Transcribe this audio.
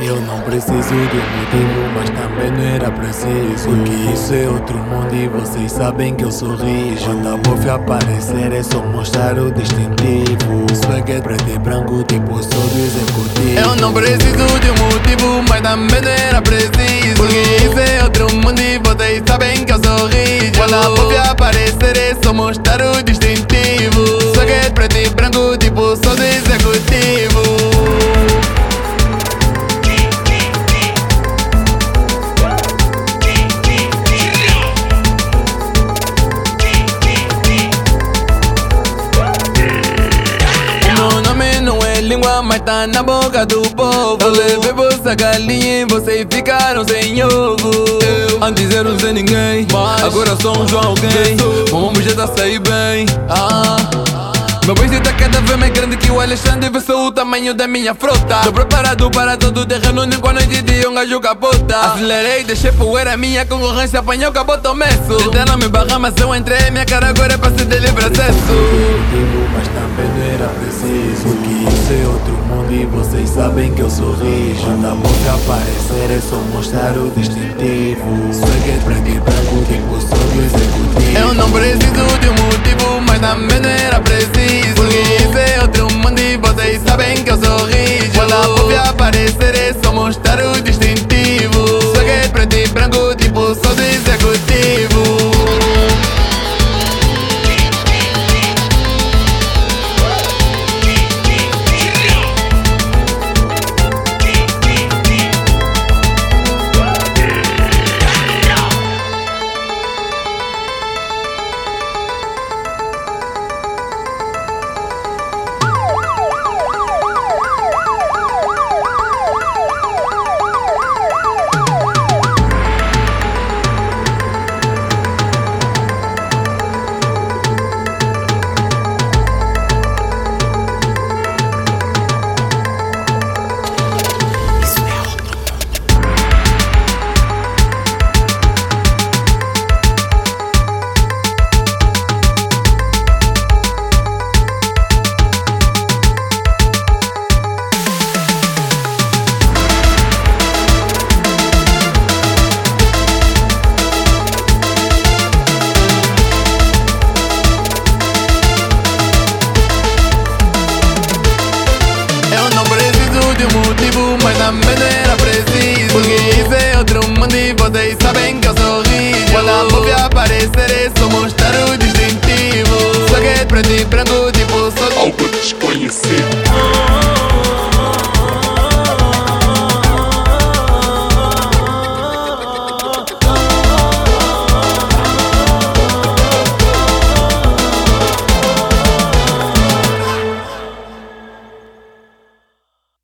Eu não preciso de um motivo, mas também não era preciso. Porque isso é outro mundo e vocês sabem que eu sou rijo. Quando a bofe aparecer é só mostrar o distintivo. Swag é preto e branco, tipo sou executivo. Eu não preciso de um motivo, mas também não era preciso. Porque isso é outro mundo e vocês sabem que eu sou rijo. Quando a bofe aparecer é só mostrar o distintivo. Língua, mas tá na boca do povo. Eu levei você galinha e vocês ficaram sem ovo. Antes eu não sei ninguém, agora sou um João alguém. Vamos já tá sair bem. Alexandre Vê o tamanho da minha frota Tô preparado para todo o terreno Nem quando de um gajo capota Acelerei, deixei poeira Minha concorrência apanhou, acabou teu messo Tentaram me barrar, mas eu entrei Minha cara agora é pra ser de livre acesso motivo, mas também não era preciso. Porque isso é outro mundo e vocês sabem que eu sou rijo. Quando a boca aparecer é só mostrar o distintivo. Swag é preto e branco, tipo sou do executivo. Eu não preciso de um motivo, mas também não era preciso Um motivo, mas também não era preciso. Porque isso é outro mundo e vocês sabem que eu sou rico Quando vou aparecer é só mostrar o distintivo Só que é preto e branco, tipo sou algo desconhecido